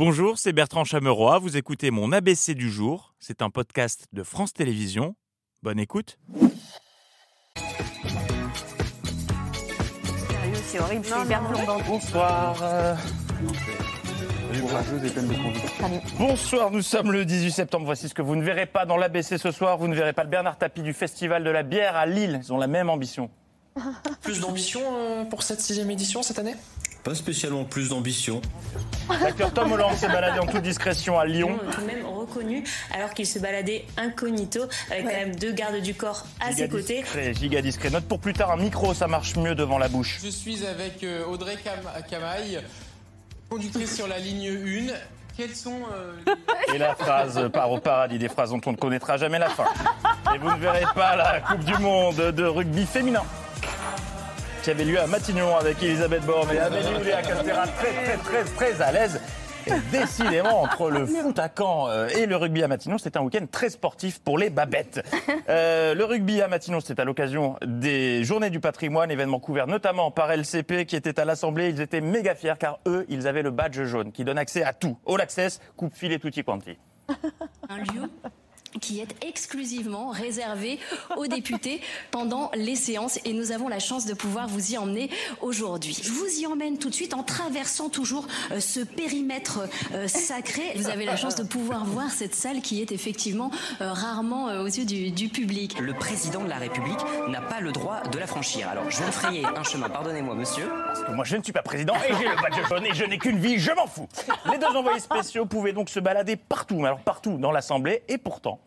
Bonjour, c'est Bertrand Chameroy. Vous écoutez mon ABC du jour. C'est un podcast de France Télévisions. Bonne écoute. Sérieux, c'est horrible, c'est hyper plombant. Bonsoir. euh, Bonsoir, nous sommes le 18 septembre. Voici ce que vous ne verrez pas dans l'ABC ce soir. Vous ne verrez pas le Bernard Tapie du Festival de la bière à Lille. Ils ont la même ambition. Plus d'ambition euh, pour cette sixième édition cette année? Pas spécialement plus d'ambition. L'acteur Tom Holland s'est baladé en toute discrétion à Lyon. tout de même reconnu alors qu'il se baladait incognito avec quand même deux gardes du corps à ses Giga côtés. discret, giga discret. Note pour plus tard, un micro, ça marche mieux devant la bouche. Je suis avec euh, Audrey Cam- Camaille, conductrice sur la ligne 1. Quels sont euh, les... Et la phrase part au paradis, des phrases dont on ne connaîtra jamais la fin. Et vous ne verrez pas la Coupe du Monde de rugby féminin qui avait lieu à Matignon avec Elisabeth Borne et Amélie Oudéa Castéra très très très très à l'aise. Et décidément, entre le foot à Caen euh, et le rugby à Matignon, c'était un week-end très sportif pour les babettes. Euh, le rugby à Matignon, c'était à l'occasion des Journées du patrimoine, événement couvert notamment par LCP qui était à l'Assemblée. Ils étaient méga fiers car eux, ils avaient le badge jaune qui donne accès à tout. All access, coupe filet tutti quanti. un lieu qui est exclusivement réservé aux députés pendant les séances et nous avons la chance de pouvoir vous y emmener aujourd'hui. Je vous y emmène tout de suite en traversant toujours euh, ce périmètre euh, sacré. Vous avez la chance de pouvoir voir cette salle qui est effectivement euh, rarement euh, aux yeux du, du public. Le président de la République n'a pas le droit de la franchir. Alors, je vais me frayer un chemin, pardonnez-moi, monsieur. Parce que moi, je ne suis pas président et j'ai le badge jaune et je n'ai qu'une vie, je m'en fous. Les deux envoyés spéciaux pouvaient donc se balader partout, mais alors partout dans l'Assemblée, et pourtant.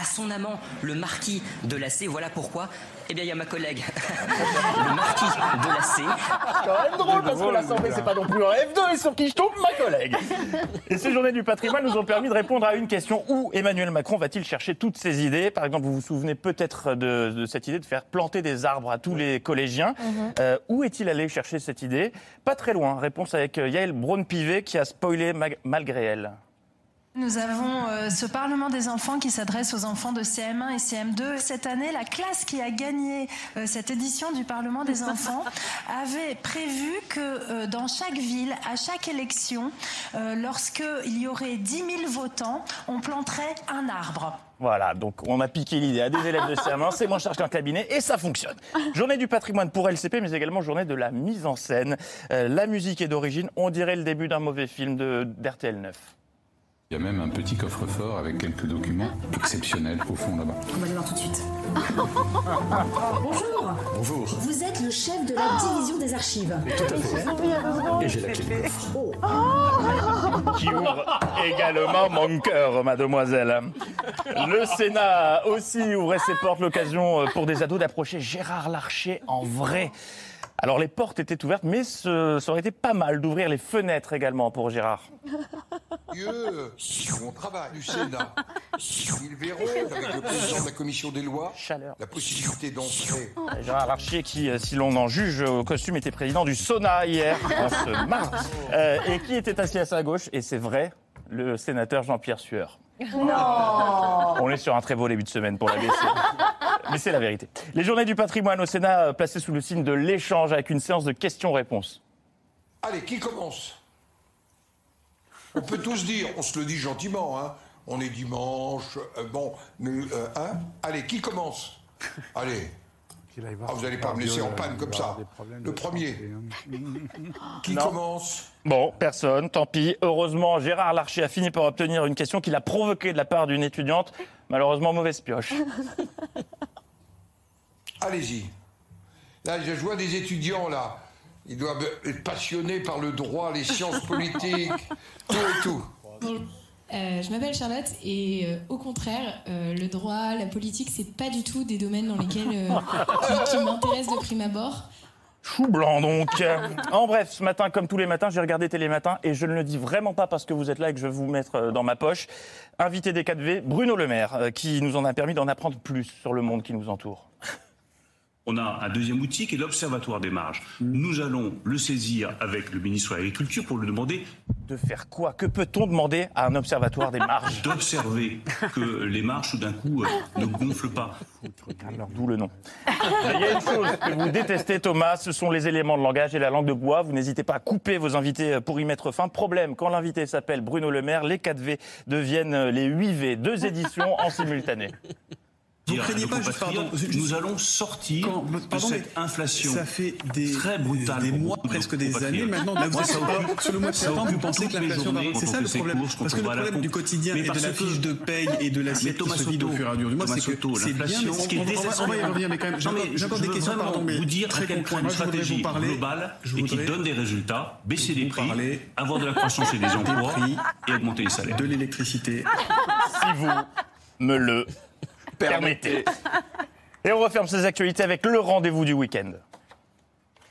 À son amant, le marquis de la C, voilà pourquoi. Eh bien, il y a ma collègue, le marquis de la C. C'est quand même drôle parce que l'Assemblée, c'est pas non plus un F2 et sur qui je tombe, ma collègue. Et ces journées du patrimoine nous ont permis de répondre à une question où Emmanuel Macron va-t-il chercher toutes ses idées? Par exemple, vous vous souvenez peut-être de, de cette idée de faire planter des arbres à tous les collégiens. Euh, où est-il allé chercher cette idée? Pas très loin. Réponse avec euh, Yael Braun-Pivet qui a spoilé malgré elle. Nous avons euh, ce Parlement des enfants qui s'adresse aux enfants de CM1 et CM2. Cette année, la classe qui a gagné euh, cette édition du Parlement des enfants avait prévu que euh, dans chaque ville, à chaque élection, euh, lorsqu'il y aurait 10 000 votants, on planterait un arbre. Voilà, donc on a piqué l'idée à des élèves de CM1, c'est moins cher qu'un cabinet et ça fonctionne. Journée du patrimoine pour LCP, mais également journée de la mise en scène. Euh, la musique est d'origine, on dirait le début d'un mauvais film de- d'RTL 9. Il y a même un petit coffre-fort avec quelques documents exceptionnels au fond là-bas. On va le voir tout de suite. Bonjour. Bonjour. Vous êtes le chef de la division des archives. Et j'ai la clé du coffre. qui ouvre également mon cœur, mademoiselle. Le Sénat aussi ouvrait ses portes, l'occasion euh, pour des ados d'approcher Gérard Larcher en vrai. Alors les portes étaient ouvertes, mais ce- ça aurait été pas mal d'ouvrir les fenêtres également pour Gérard. Dieu, mon travail du Sénat. Ils verront, avec le président de la commission des lois, Chaleur. la possibilité d'entrer. Gérard Larcher, qui, euh, si l'on en juge au costume, était président du Sona hier, on se marre. Euh, et qui était assis à sa gauche, et c'est vrai, le sénateur Jean-Pierre Sueur. On est sur un très beau début de semaine pour la BC. Mais c'est la vérité. Les journées du patrimoine au Sénat euh, placées sous le signe de l'échange avec une séance de questions-réponses. Allez, qui commence? On peut tous dire, on se le dit gentiment, hein. On est dimanche, euh, bon, nous, euh, hein. Allez, qui commence? Allez. Ah, vous n'allez pas me laisser en panne comme ça. Le premier. Qui Non. commence? Bon, personne, tant pis. Heureusement, Gérard Larcher a fini par obtenir une question qu'il a provoquée de la part d'une étudiante. Malheureusement, mauvaise pioche. Allez-y. Là, je vois des étudiants, là. Ils doivent être passionnés par le droit, les sciences politiques, tout et tout. Euh, je m'appelle Charlotte et euh, au contraire, euh, le droit, la politique, c'est pas du tout des domaines dans lesquels euh, qui, qui m'intéressent de prime abord. Chou blanc donc. En bref, ce matin, comme tous les matins, j'ai regardé Télématin et je ne le dis vraiment pas parce que vous êtes là et que je vais vous mettre dans ma poche. Invité des 4V, Bruno Le Maire, euh, qui nous en a permis d'en apprendre plus sur le monde qui nous entoure. On a un deuxième outil qui est l'Observatoire des marges. Nous allons le saisir avec le ministre de l'Agriculture pour lui demander De faire quoi? Que peut-on demander à un observatoire des marges? D'observer que les marges, tout d'un coup, euh, ne gonflent pas. Alors d'où le nom. Il y a une chose que vous détestez, Thomas, ce sont les éléments de langage et la langue de bois. Vous n'hésitez pas à couper vos invités pour y mettre fin. Problème, quand l'invité s'appelle Bruno Le Maire, les 4V deviennent les 8V. Deux éditions en simultané. Vous craignez pas, juste, pardon, nous allons sortir Quand- de cette inflation ça fait des- très brutale. des mois, presque des compatriotes. années maintenant. Là, vous êtes sur le mois de septembre, vous pensez que l'inflation va- C'est ça le problème. courses, Parce que le à la problème du quotidien et de la fiche de paye et de l'assiette qui Thomas se vide au fur et à mesure du mois, Thomas c'est que c'est bien, mais ce qui est on- va- y revenir, mais quand même, j'ai encore- des questions, pardon, mais vous dire très à quel point une stratégie globale et qui donne des résultats, baisser les prix, avoir de la croissance et des emplois et augmenter les salaires. de l'électricité. Si vous me le permettez. Et on referme ces actualités avec le rendez-vous du week-end.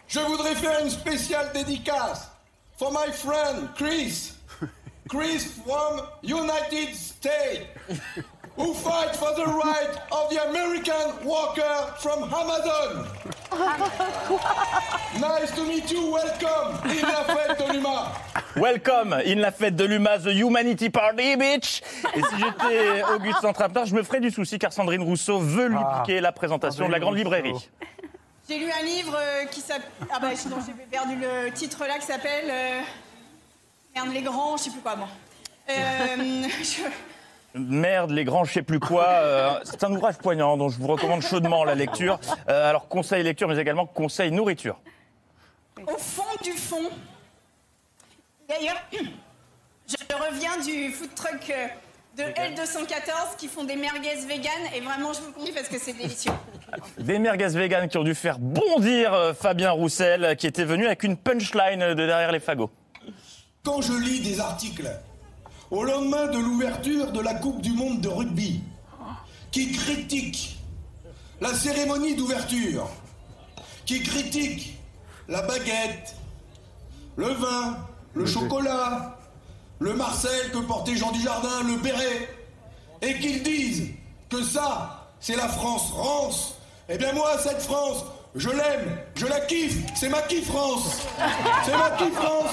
Je voudrais faire une spéciale dédicace for my friend Chris. Chris from United States. Who fight for the right of the American worker from Amazon. Nice to meet you, welcome de l'humain. Welcome in la fête de l'UMA, The Humanity Party, bitch Et si j'étais Auguste Centrapin, je me ferais du souci car Sandrine Rousseau veut lui Ah, piquer la présentation de la grande librairie. J'ai lu un livre euh, qui s'appelle. Ah bah sinon j'ai perdu le titre là qui s'appelle. Euh... Merde, les grands, je sais plus quoi, moi. Euh, je- Merde, les grands, je sais plus quoi. euh, c'est un ouvrage poignant dont je vous recommande chaudement la lecture. Alors, conseil lecture, mais également conseil nourriture. Au fond du fond. D'ailleurs, je reviens du food truck euh, de L214 qui font des merguez vegan et vraiment je vous le conseille parce que c'est délicieux. Des merguez véganes qui ont dû faire bondir euh, Fabien Roussel, euh, qui était venu avec une punchline de derrière les fagots. Quand je lis des articles au lendemain de l'ouverture de la Coupe du Monde de rugby qui critiquent la cérémonie d'ouverture, qui critiquent la baguette, le vin, le chocolat, le Marcel que portait Jean Dujardin, le béret, et qu'ils disent que ça, c'est la France rance, eh bien moi, cette France, je l'aime, je la kiffe, c'est ma kiff France, c'est ma kiff France.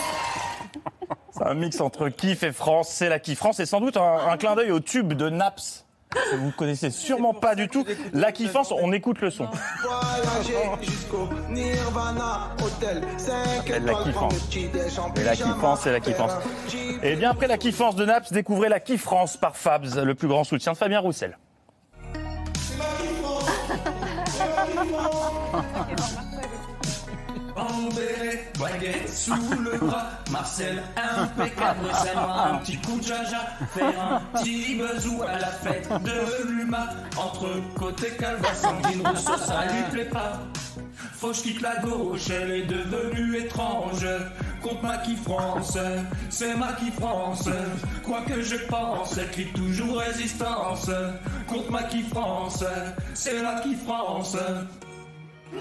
C'est un mix entre kiff et France. C'est la kiff France et sans doute un, un clin d'œil au tube de Naps. Vous connaissez sûrement pas du tout. La kiffance, on écoute le son. Voyager jusqu'au Nirvana Hotel 5 s'appelle la kiffance. Et la kiffance, c'est la kiffance. Et bien après la kiffance de Naps, découvrez la kiffrance par Fabs, le plus grand soutien de Fabien Roussel. Béret, baguette sous le bras, Marcel impeccable, c'est moi un petit coup de jaja, faire un petit bezou à la fête de l'humain, entre côté calva, Sandrine Rousseau, ça lui plaît pas. Faut que je quitte la gauche, elle est devenue étrange. Contre ma qui France, c'est ma qui France. Quoi que je pense, elle crie toujours résistance. Contre ma qui France, c'est la qui France. Non,